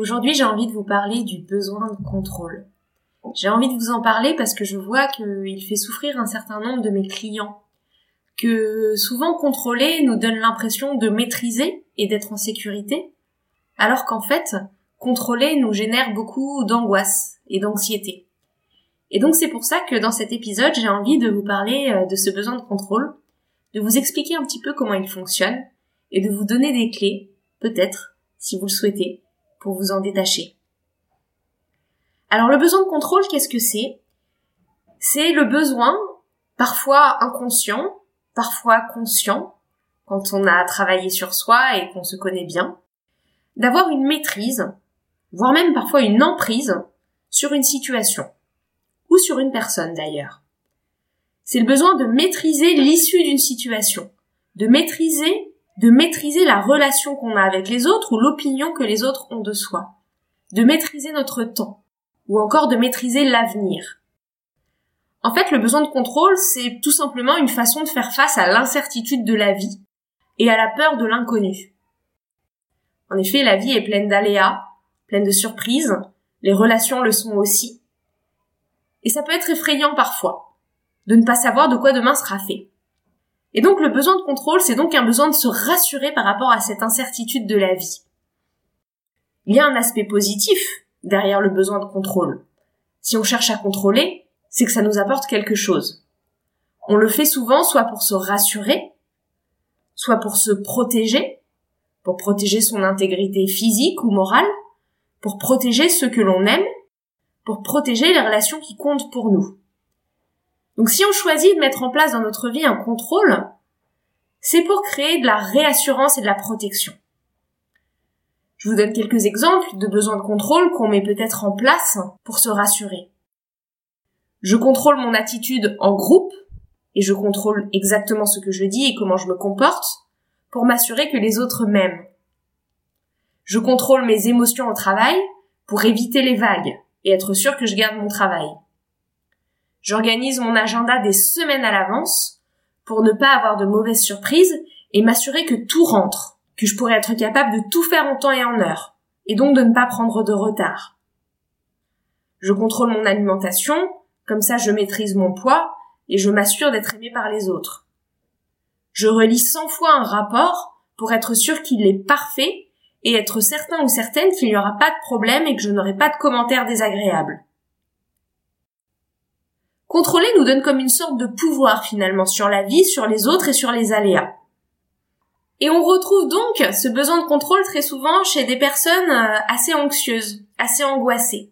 Aujourd'hui j'ai envie de vous parler du besoin de contrôle. J'ai envie de vous en parler parce que je vois qu'il fait souffrir un certain nombre de mes clients. Que souvent contrôler nous donne l'impression de maîtriser et d'être en sécurité, alors qu'en fait, contrôler nous génère beaucoup d'angoisse et d'anxiété. Et donc c'est pour ça que dans cet épisode, j'ai envie de vous parler euh, de ce besoin de contrôle de vous expliquer un petit peu comment il fonctionne et de vous donner des clés, peut-être, si vous le souhaitez, pour vous en détacher. Alors le besoin de contrôle, qu'est-ce que c'est? C'est le besoin, parfois inconscient, parfois conscient, quand on a travaillé sur soi et qu'on se connaît bien, d'avoir une maîtrise, voire même parfois une emprise sur une situation, ou sur une personne d'ailleurs c'est le besoin de maîtriser l'issue d'une situation, de maîtriser, de maîtriser la relation qu'on a avec les autres ou l'opinion que les autres ont de soi, de maîtriser notre temps, ou encore de maîtriser l'avenir. En fait, le besoin de contrôle, c'est tout simplement une façon de faire face à l'incertitude de la vie et à la peur de l'inconnu. En effet, la vie est pleine d'aléas, pleine de surprises, les relations le sont aussi. Et ça peut être effrayant parfois de ne pas savoir de quoi demain sera fait. Et donc le besoin de contrôle, c'est donc un besoin de se rassurer par rapport à cette incertitude de la vie. Il y a un aspect positif derrière le besoin de contrôle. Si on cherche à contrôler, c'est que ça nous apporte quelque chose. On le fait souvent soit pour se rassurer, soit pour se protéger, pour protéger son intégrité physique ou morale, pour protéger ceux que l'on aime, pour protéger les relations qui comptent pour nous. Donc si on choisit de mettre en place dans notre vie un contrôle, c'est pour créer de la réassurance et de la protection. Je vous donne quelques exemples de besoins de contrôle qu'on met peut-être en place pour se rassurer. Je contrôle mon attitude en groupe et je contrôle exactement ce que je dis et comment je me comporte pour m'assurer que les autres m'aiment. Je contrôle mes émotions au travail pour éviter les vagues et être sûr que je garde mon travail. J'organise mon agenda des semaines à l'avance pour ne pas avoir de mauvaises surprises et m'assurer que tout rentre, que je pourrais être capable de tout faire en temps et en heure, et donc de ne pas prendre de retard. Je contrôle mon alimentation, comme ça je maîtrise mon poids et je m'assure d'être aimé par les autres. Je relis 100 fois un rapport pour être sûr qu'il est parfait et être certain ou certaine qu'il n'y aura pas de problème et que je n'aurai pas de commentaires désagréables. Contrôler nous donne comme une sorte de pouvoir finalement sur la vie, sur les autres et sur les aléas. Et on retrouve donc ce besoin de contrôle très souvent chez des personnes euh, assez anxieuses, assez angoissées.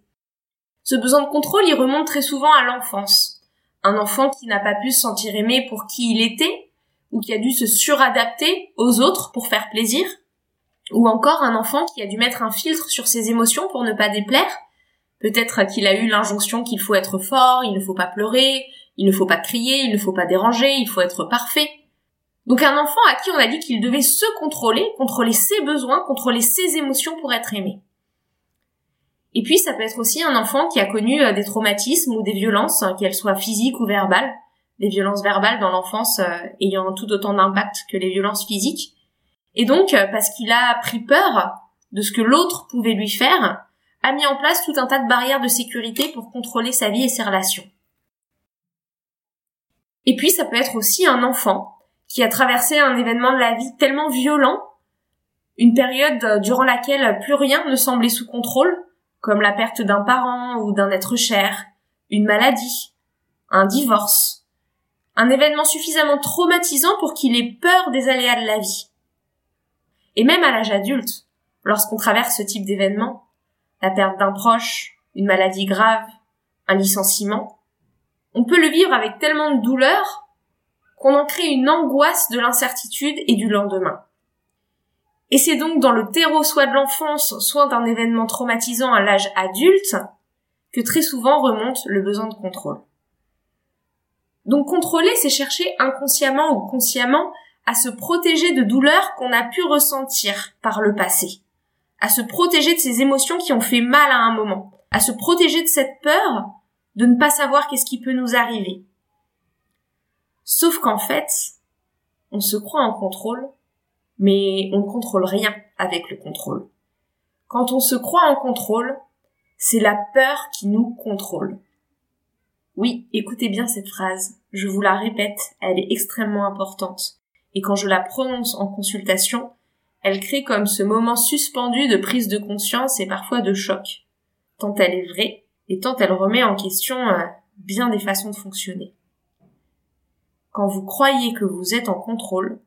Ce besoin de contrôle, il remonte très souvent à l'enfance. Un enfant qui n'a pas pu se sentir aimé pour qui il était, ou qui a dû se suradapter aux autres pour faire plaisir, ou encore un enfant qui a dû mettre un filtre sur ses émotions pour ne pas déplaire, Peut-être qu'il a eu l'injonction qu'il faut être fort, il ne faut pas pleurer, il ne faut pas crier, il ne faut pas déranger, il faut être parfait. Donc un enfant à qui on a dit qu'il devait se contrôler, contrôler ses besoins, contrôler ses émotions pour être aimé. Et puis ça peut être aussi un enfant qui a connu euh, des traumatismes ou des violences, hein, qu'elles soient physiques ou verbales, des violences verbales dans l'enfance euh, ayant tout autant d'impact que les violences physiques. Et donc, euh, parce qu'il a pris peur de ce que l'autre pouvait lui faire, a mis en place tout un tas de barrières de sécurité pour contrôler sa vie et ses relations. Et puis ça peut être aussi un enfant qui a traversé un événement de la vie tellement violent, une période durant laquelle plus rien ne semblait sous contrôle, comme la perte d'un parent ou d'un être cher, une maladie, un divorce, un événement suffisamment traumatisant pour qu'il ait peur des aléas de la vie. Et même à l'âge adulte, lorsqu'on traverse ce type d'événement, la perte d'un proche, une maladie grave, un licenciement, on peut le vivre avec tellement de douleur qu'on en crée une angoisse de l'incertitude et du lendemain. Et c'est donc dans le terreau soit de l'enfance, soit d'un événement traumatisant à l'âge adulte, que très souvent remonte le besoin de contrôle. Donc contrôler, c'est chercher inconsciemment ou consciemment à se protéger de douleurs qu'on a pu ressentir par le passé, à se protéger de ces émotions qui ont fait mal à un moment, à se protéger de cette peur de ne pas savoir qu'est-ce qui peut nous arriver. Sauf qu'en fait, on se croit en contrôle, mais on ne contrôle rien avec le contrôle. Quand on se croit en contrôle, c'est la peur qui nous contrôle. Oui, écoutez bien cette phrase, je vous la répète, elle est extrêmement importante. Et quand je la prononce en consultation, elle crée comme ce moment suspendu de prise de conscience et parfois de choc, tant elle est vraie et tant elle remet en question euh, bien des façons de fonctionner. Quand vous croyez que vous êtes en contrôle,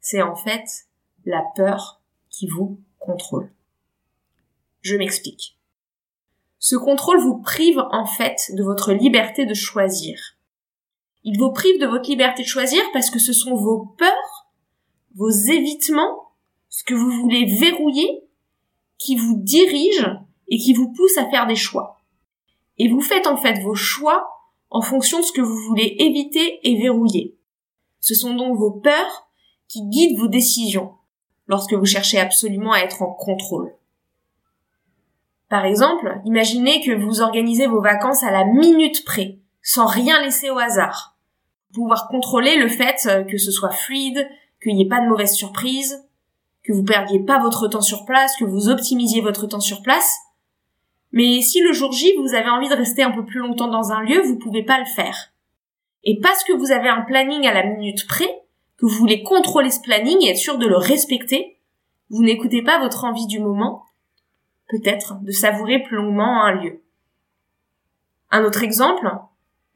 c'est en fait la peur qui vous contrôle. Je m'explique. Ce contrôle vous prive en fait de votre liberté de choisir. Il vous prive de votre liberté de choisir parce que ce sont vos peurs, vos évitements, ce que vous voulez verrouiller, qui vous dirigent et qui vous poussent à faire des choix. Et vous faites en fait vos choix en fonction de ce que vous voulez éviter et verrouiller. Ce sont donc vos peurs qui guident vos décisions lorsque vous cherchez absolument à être en contrôle. Par exemple, imaginez que vous organisez vos vacances à la minute près, sans rien laisser au hasard. Pouvoir contrôler le fait que ce soit fluide, qu'il n'y ait pas de mauvaises surprises, que vous perdiez pas votre temps sur place, que vous optimisiez votre temps sur place, mais si le jour J, vous avez envie de rester un peu plus longtemps dans un lieu, vous pouvez pas le faire. Et parce que vous avez un planning à la minute près, que vous voulez contrôler ce planning et être sûr de le respecter, vous n'écoutez pas votre envie du moment, peut-être de savourer plus longuement un lieu. Un autre exemple,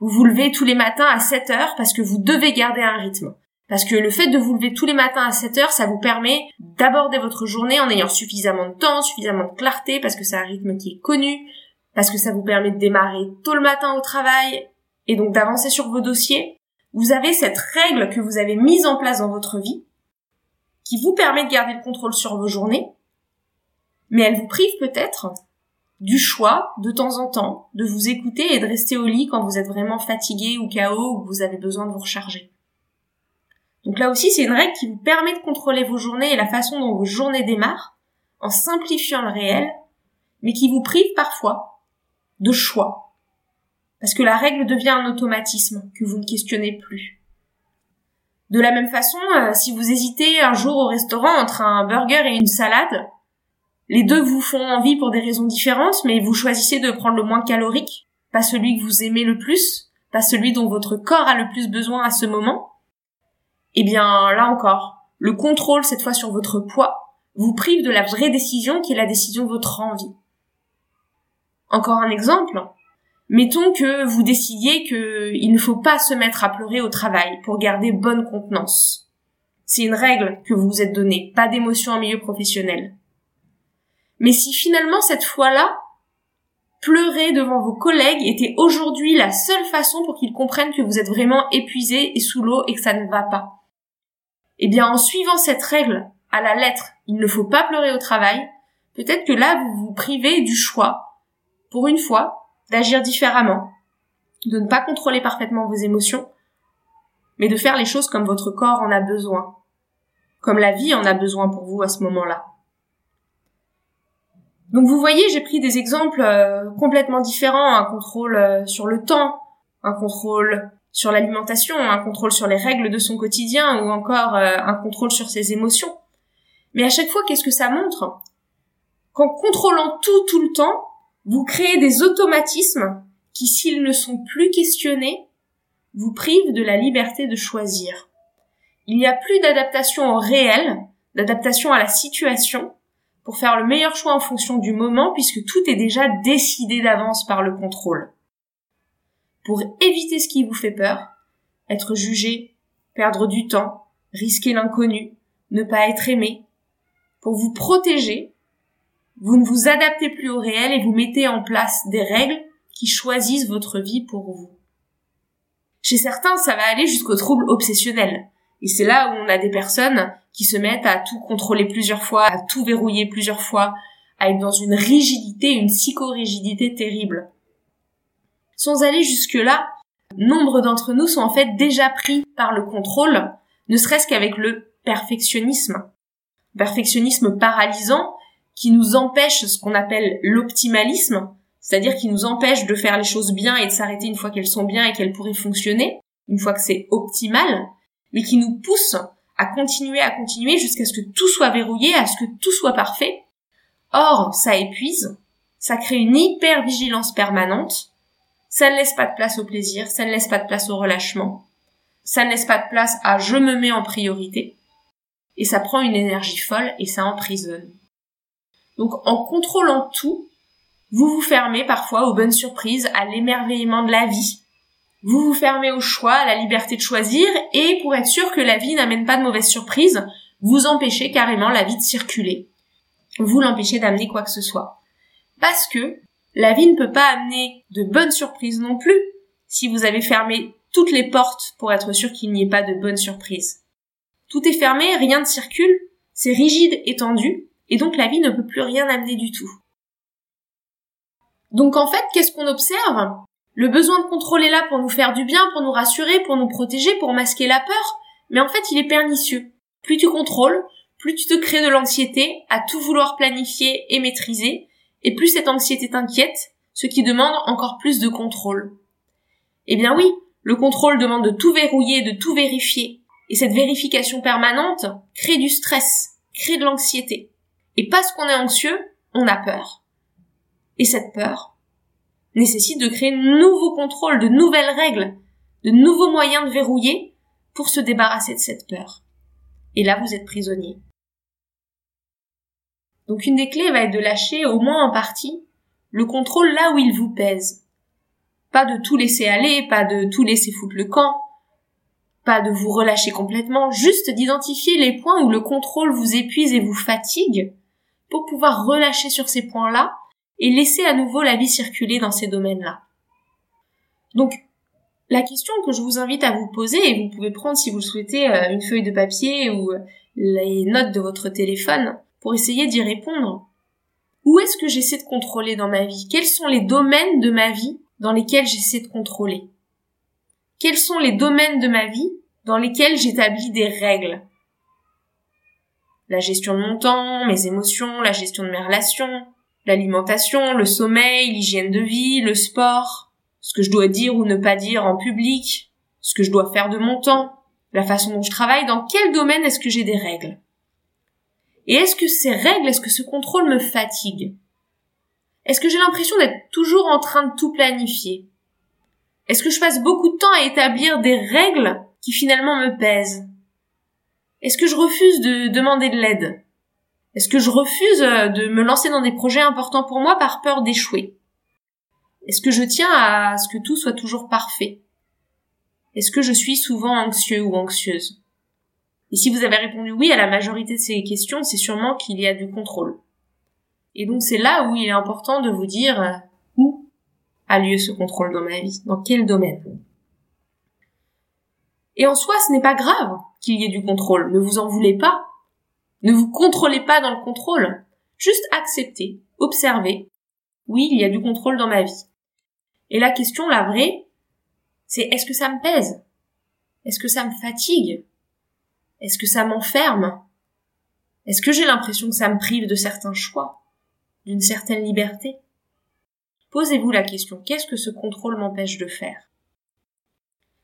vous vous levez tous les matins à 7 heures parce que vous devez garder un rythme. Parce que le fait de vous lever tous les matins à 7 heures, ça vous permet d'aborder votre journée en ayant suffisamment de temps, suffisamment de clarté, parce que c'est un rythme qui est connu, parce que ça vous permet de démarrer tôt le matin au travail, et donc d'avancer sur vos dossiers. Vous avez cette règle que vous avez mise en place dans votre vie, qui vous permet de garder le contrôle sur vos journées, mais elle vous prive peut-être du choix, de temps en temps, de vous écouter et de rester au lit quand vous êtes vraiment fatigué ou KO ou que vous avez besoin de vous recharger. Donc là aussi, c'est une règle qui vous permet de contrôler vos journées et la façon dont vos journées démarrent, en simplifiant le réel, mais qui vous prive parfois de choix. Parce que la règle devient un automatisme que vous ne questionnez plus. De la même façon, euh, si vous hésitez un jour au restaurant entre un burger et une salade, les deux vous font envie pour des raisons différentes, mais vous choisissez de prendre le moins calorique, pas celui que vous aimez le plus, pas celui dont votre corps a le plus besoin à ce moment, eh bien, là encore, le contrôle, cette fois sur votre poids, vous prive de la vraie décision qui est la décision de votre envie. Encore un exemple. Mettons que vous décidiez qu'il ne faut pas se mettre à pleurer au travail pour garder bonne contenance. C'est une règle que vous vous êtes donnée, pas d'émotion en milieu professionnel. Mais si finalement cette fois-là, pleurer devant vos collègues était aujourd'hui la seule façon pour qu'ils comprennent que vous êtes vraiment épuisé et sous l'eau et que ça ne va pas, eh bien, en suivant cette règle à la lettre, il ne faut pas pleurer au travail, peut-être que là, vous vous privez du choix, pour une fois, d'agir différemment, de ne pas contrôler parfaitement vos émotions, mais de faire les choses comme votre corps en a besoin, comme la vie en a besoin pour vous à ce moment-là. Donc vous voyez, j'ai pris des exemples euh, complètement différents, un contrôle euh, sur le temps, un contrôle sur l'alimentation, un contrôle sur les règles de son quotidien ou encore euh, un contrôle sur ses émotions. Mais à chaque fois, qu'est-ce que ça montre? Qu'en contrôlant tout tout le temps, vous créez des automatismes qui, s'ils ne sont plus questionnés, vous privent de la liberté de choisir. Il n'y a plus d'adaptation au réel, d'adaptation à la situation, pour faire le meilleur choix en fonction du moment puisque tout est déjà décidé d'avance par le contrôle pour éviter ce qui vous fait peur, être jugé, perdre du temps, risquer l'inconnu, ne pas être aimé. Pour vous protéger, vous ne vous adaptez plus au réel et vous mettez en place des règles qui choisissent votre vie pour vous. Chez certains, ça va aller jusqu'au trouble obsessionnel. Et c'est là où on a des personnes qui se mettent à tout contrôler plusieurs fois, à tout verrouiller plusieurs fois, à être dans une rigidité, une psychorigidité terrible. Sans aller jusque-là, nombre d'entre nous sont en fait déjà pris par le contrôle, ne serait-ce qu'avec le perfectionnisme. Perfectionnisme paralysant qui nous empêche ce qu'on appelle l'optimalisme, c'est-à-dire qui nous empêche de faire les choses bien et de s'arrêter une fois qu'elles sont bien et qu'elles pourraient fonctionner, une fois que c'est optimal, mais qui nous pousse à continuer, à continuer jusqu'à ce que tout soit verrouillé, à ce que tout soit parfait. Or, ça épuise, ça crée une hyper-vigilance permanente, ça ne laisse pas de place au plaisir, ça ne laisse pas de place au relâchement, ça ne laisse pas de place à je me mets en priorité, et ça prend une énergie folle et ça emprisonne. Donc en contrôlant tout, vous vous fermez parfois aux bonnes surprises, à l'émerveillement de la vie. Vous vous fermez au choix, à la liberté de choisir, et pour être sûr que la vie n'amène pas de mauvaises surprises, vous empêchez carrément la vie de circuler. Vous l'empêchez d'amener quoi que ce soit. Parce que la vie ne peut pas amener de bonnes surprises non plus si vous avez fermé toutes les portes pour être sûr qu'il n'y ait pas de bonnes surprises. Tout est fermé, rien ne circule, c'est rigide et tendu, et donc la vie ne peut plus rien amener du tout. Donc en fait, qu'est-ce qu'on observe? Le besoin de contrôle est là pour nous faire du bien, pour nous rassurer, pour nous protéger, pour masquer la peur, mais en fait il est pernicieux. Plus tu contrôles, plus tu te crées de l'anxiété à tout vouloir planifier et maîtriser, et plus cette anxiété t'inquiète, ce qui demande encore plus de contrôle. Eh bien oui, le contrôle demande de tout verrouiller, de tout vérifier, et cette vérification permanente crée du stress, crée de l'anxiété. Et parce qu'on est anxieux, on a peur. Et cette peur nécessite de créer de nouveaux contrôles, de nouvelles règles, de nouveaux moyens de verrouiller pour se débarrasser de cette peur. Et là, vous êtes prisonnier. Donc une des clés va être de lâcher, au moins en partie, le contrôle là où il vous pèse. Pas de tout laisser aller, pas de tout laisser foutre le camp, pas de vous relâcher complètement, juste d'identifier les points où le contrôle vous épuise et vous fatigue, pour pouvoir relâcher sur ces points-là et laisser à nouveau la vie circuler dans ces domaines-là. Donc, la question que je vous invite à vous poser, et vous pouvez prendre si vous le souhaitez euh, une feuille de papier ou euh, les notes de votre téléphone pour essayer d'y répondre. Où est-ce que j'essaie de contrôler dans ma vie? Quels sont les domaines de ma vie dans lesquels j'essaie de contrôler? Quels sont les domaines de ma vie dans lesquels j'établis des règles? La gestion de mon temps, mes émotions, la gestion de mes relations, l'alimentation, le sommeil, l'hygiène de vie, le sport, ce que je dois dire ou ne pas dire en public, ce que je dois faire de mon temps, la façon dont je travaille, dans quel domaine est-ce que j'ai des règles? Et est-ce que ces règles, est-ce que ce contrôle me fatigue? Est-ce que j'ai l'impression d'être toujours en train de tout planifier? Est-ce que je passe beaucoup de temps à établir des règles qui finalement me pèsent? Est-ce que je refuse de demander de l'aide? Est-ce que je refuse euh, de me lancer dans des projets importants pour moi par peur d'échouer? Est-ce que je tiens à ce que tout soit toujours parfait? Est-ce que je suis souvent anxieux ou anxieuse? Et si vous avez répondu oui à la majorité de ces questions, c'est sûrement qu'il y a du contrôle. Et donc c'est là où il est important de vous dire euh, où a lieu ce contrôle dans ma vie, dans quel domaine? Et en soi, ce n'est pas grave qu'il y ait du contrôle, ne vous en voulez pas, ne vous contrôlez pas dans le contrôle. Juste acceptez, observez. Oui, il y a du contrôle dans ma vie. Et la question, la vraie, c'est est-ce que ça me pèse? Est-ce que ça me fatigue? Est-ce que ça m'enferme? Est-ce que j'ai l'impression que ça me prive de certains choix D'une certaine liberté? Posez-vous la question, qu'est-ce que ce contrôle m'empêche de faire?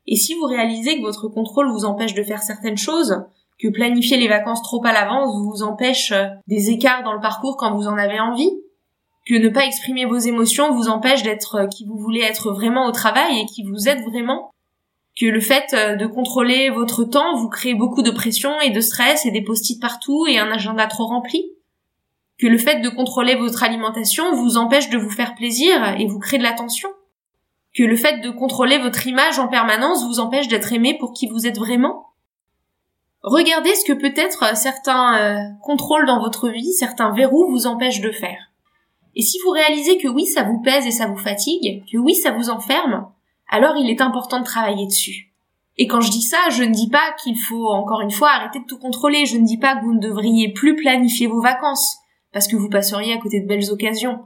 Et si vous réalisez que votre contrôle vous empêche de faire certaines choses, que planifier les vacances trop à l'avance vous empêche euh, des écarts dans le parcours quand vous en avez envie, que ne pas exprimer vos émotions vous empêche d'être euh, qui vous voulez être vraiment au travail et qui vous êtes vraiment, que le fait euh, de contrôler votre temps vous crée beaucoup de pression et de stress et des post-it partout et un agenda trop rempli, que le fait de contrôler votre alimentation vous empêche de vous faire plaisir et vous crée de la tension, que le fait de contrôler votre image en permanence vous empêche d'être aimé pour qui vous êtes vraiment, Regardez ce que peut-être euh, certains euh, contrôles dans votre vie, certains verrous vous empêchent de faire. Et si vous réalisez que oui, ça vous pèse et ça vous fatigue, que oui, ça vous enferme, alors il est important de travailler dessus. Et quand je dis ça, je ne dis pas qu'il faut encore une fois arrêter de tout contrôler, je ne dis pas que vous ne devriez plus planifier vos vacances, parce que vous passeriez à côté de belles occasions.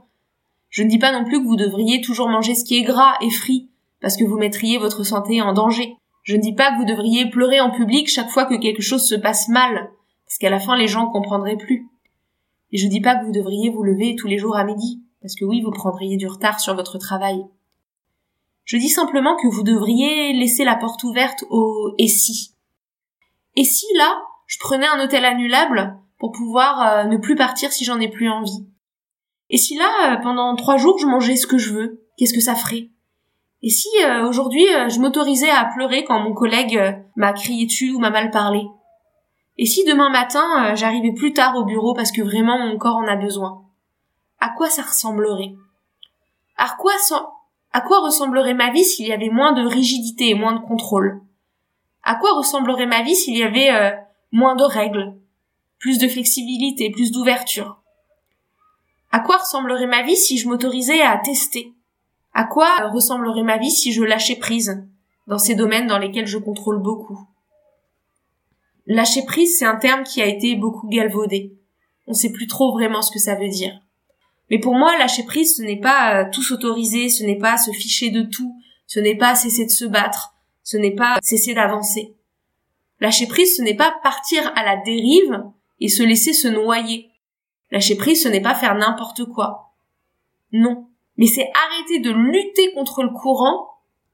Je ne dis pas non plus que vous devriez toujours manger ce qui est gras et frit, parce que vous mettriez votre santé en danger. Je ne dis pas que vous devriez pleurer en public chaque fois que quelque chose se passe mal, parce qu'à la fin les gens comprendraient plus. Et je dis pas que vous devriez vous lever tous les jours à midi, parce que oui, vous prendriez du retard sur votre travail. Je dis simplement que vous devriez laisser la porte ouverte au et si. Et si là, je prenais un hôtel annulable pour pouvoir euh, ne plus partir si j'en ai plus envie? Et si là, euh, pendant trois jours, je mangeais ce que je veux, qu'est-ce que ça ferait? Et si euh, aujourd'hui, je m'autorisais à pleurer quand mon collègue m'a crié dessus ou m'a mal parlé? Et si demain matin, j'arrivais plus tard au bureau parce que vraiment mon corps en a besoin? À quoi ça ressemblerait? À quoi, à quoi ressemblerait ma vie s'il y avait moins de rigidité et moins de contrôle? À quoi ressemblerait ma vie s'il y avait euh, moins de règles, plus de flexibilité, plus d'ouverture? À quoi ressemblerait ma vie si je m'autorisais à tester? À quoi ressemblerait ma vie si je lâchais prise dans ces domaines dans lesquels je contrôle beaucoup? Lâcher prise, c'est un terme qui a été beaucoup galvaudé. On sait plus trop vraiment ce que ça veut dire. Mais pour moi, lâcher prise, ce n'est pas euh, tout s'autoriser, ce n'est pas se ficher de tout, ce n'est pas cesser de se battre, ce n'est pas cesser d'avancer. Lâcher prise, ce n'est pas partir à la dérive et se laisser se noyer. Lâcher prise, ce n'est pas faire n'importe quoi. Non. Mais c'est arrêter de lutter contre le courant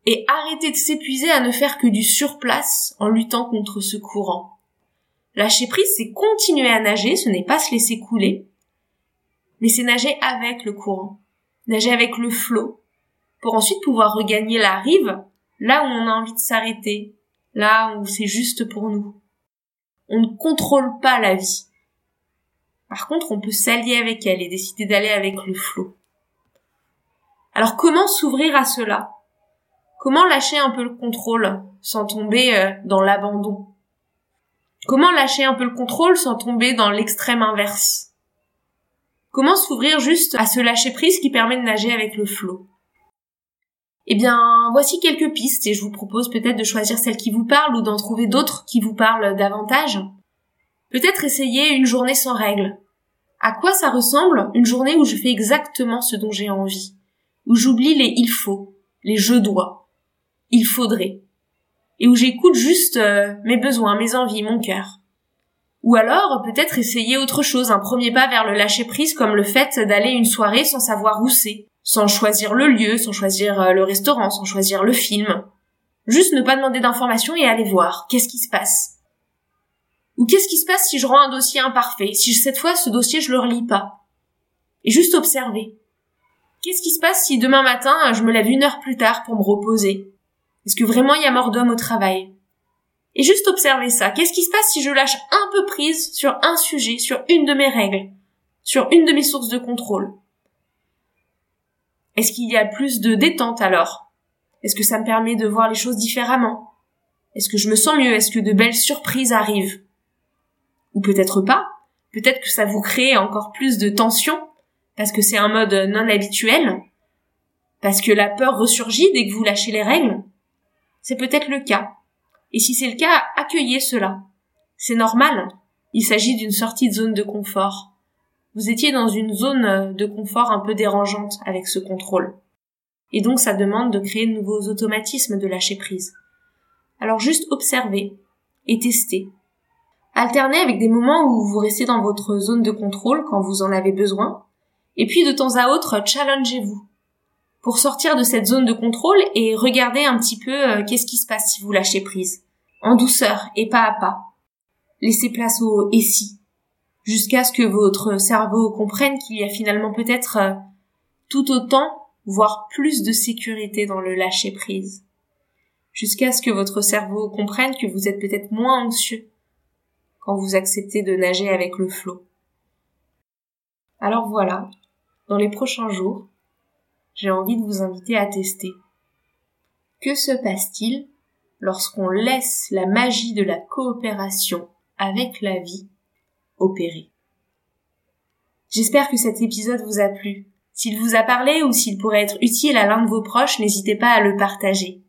et arrêter de s'épuiser à ne faire que du surplace en luttant contre ce courant. Lâcher prise, c'est continuer à nager, ce n'est pas se laisser couler, mais c'est nager avec le courant, nager avec le flot, pour ensuite pouvoir regagner la rive, là où on a envie de s'arrêter, là où c'est juste pour nous. On ne contrôle pas la vie. Par contre, on peut s'allier avec elle et décider d'aller avec le flot. Alors comment s'ouvrir à cela? Comment lâcher un peu le contrôle sans tomber euh, dans l'abandon? Comment lâcher un peu le contrôle sans tomber dans l'extrême inverse? Comment s'ouvrir juste à ce lâcher prise qui permet de nager avec le flot Eh bien, voici quelques pistes et je vous propose peut-être de choisir celle qui vous parle ou d'en trouver d'autres qui vous parlent davantage. Peut-être essayer une journée sans règles. À quoi ça ressemble une journée où je fais exactement ce dont j'ai envie, où j'oublie les il faut, les je dois, il faudrait, et où j'écoute juste euh, mes besoins, mes envies, mon cœur. Ou alors, peut-être essayer autre chose, un premier pas vers le lâcher prise comme le fait d'aller une soirée sans savoir où c'est, sans choisir le lieu, sans choisir euh, le restaurant, sans choisir le film. Juste ne pas demander d'informations et aller voir. Qu'est-ce qui se passe? Ou qu'est-ce qui se passe si je rends un dossier imparfait, si cette fois ce dossier je le relis pas? Et juste observer. Qu'est-ce qui se passe si demain matin je me lève une heure plus tard pour me reposer? Est-ce que vraiment il y a mort d'homme au travail? Et juste observer ça. Qu'est-ce qui se passe si je lâche un peu prise sur un sujet, sur une de mes règles, sur une de mes sources de contrôle? Est-ce qu'il y a plus de détente alors? Est-ce que ça me permet de voir les choses différemment? Est-ce que je me sens mieux? Est-ce que de belles surprises arrivent? Ou peut-être pas? Peut-être que ça vous crée encore plus de tension parce que c'est un mode non habituel, parce que la peur ressurgit dès que vous lâchez les règles? C'est peut-être le cas. Et si c'est le cas, accueillez cela. C'est normal. Il s'agit d'une sortie de zone de confort. Vous étiez dans une zone de confort un peu dérangeante avec ce contrôle. Et donc ça demande de créer de nouveaux automatismes de lâcher prise. Alors juste observez et testez. Alternez avec des moments où vous restez dans votre zone de contrôle quand vous en avez besoin. Et puis de temps à autre, challengez-vous pour sortir de cette zone de contrôle et regarder un petit peu euh, qu'est-ce qui se passe si vous lâchez prise. En douceur et pas à pas. Laissez place au et si. Jusqu'à ce que votre cerveau comprenne qu'il y a finalement peut-être euh, tout autant, voire plus de sécurité dans le lâcher prise. Jusqu'à ce que votre cerveau comprenne que vous êtes peut-être moins anxieux quand vous acceptez de nager avec le flot. Alors voilà, dans les prochains jours, j'ai envie de vous inviter à tester. Que se passe-t-il lorsqu'on laisse la magie de la coopération avec la vie opérer? J'espère que cet épisode vous a plu. S'il vous a parlé ou s'il pourrait être utile à l'un de vos proches, n'hésitez pas à le partager.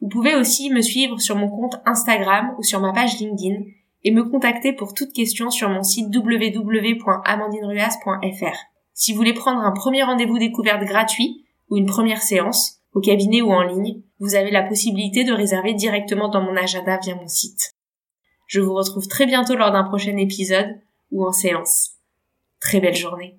Vous pouvez aussi me suivre sur mon compte Instagram ou sur ma page LinkedIn et me contacter pour toute question sur mon site www.amandineruas.fr. Si vous voulez prendre un premier rendez-vous découverte gratuit ou une première séance, au cabinet ou en ligne, vous avez la possibilité de réserver directement dans mon agenda via mon site. Je vous retrouve très bientôt lors d'un prochain épisode ou en séance. Très belle journée.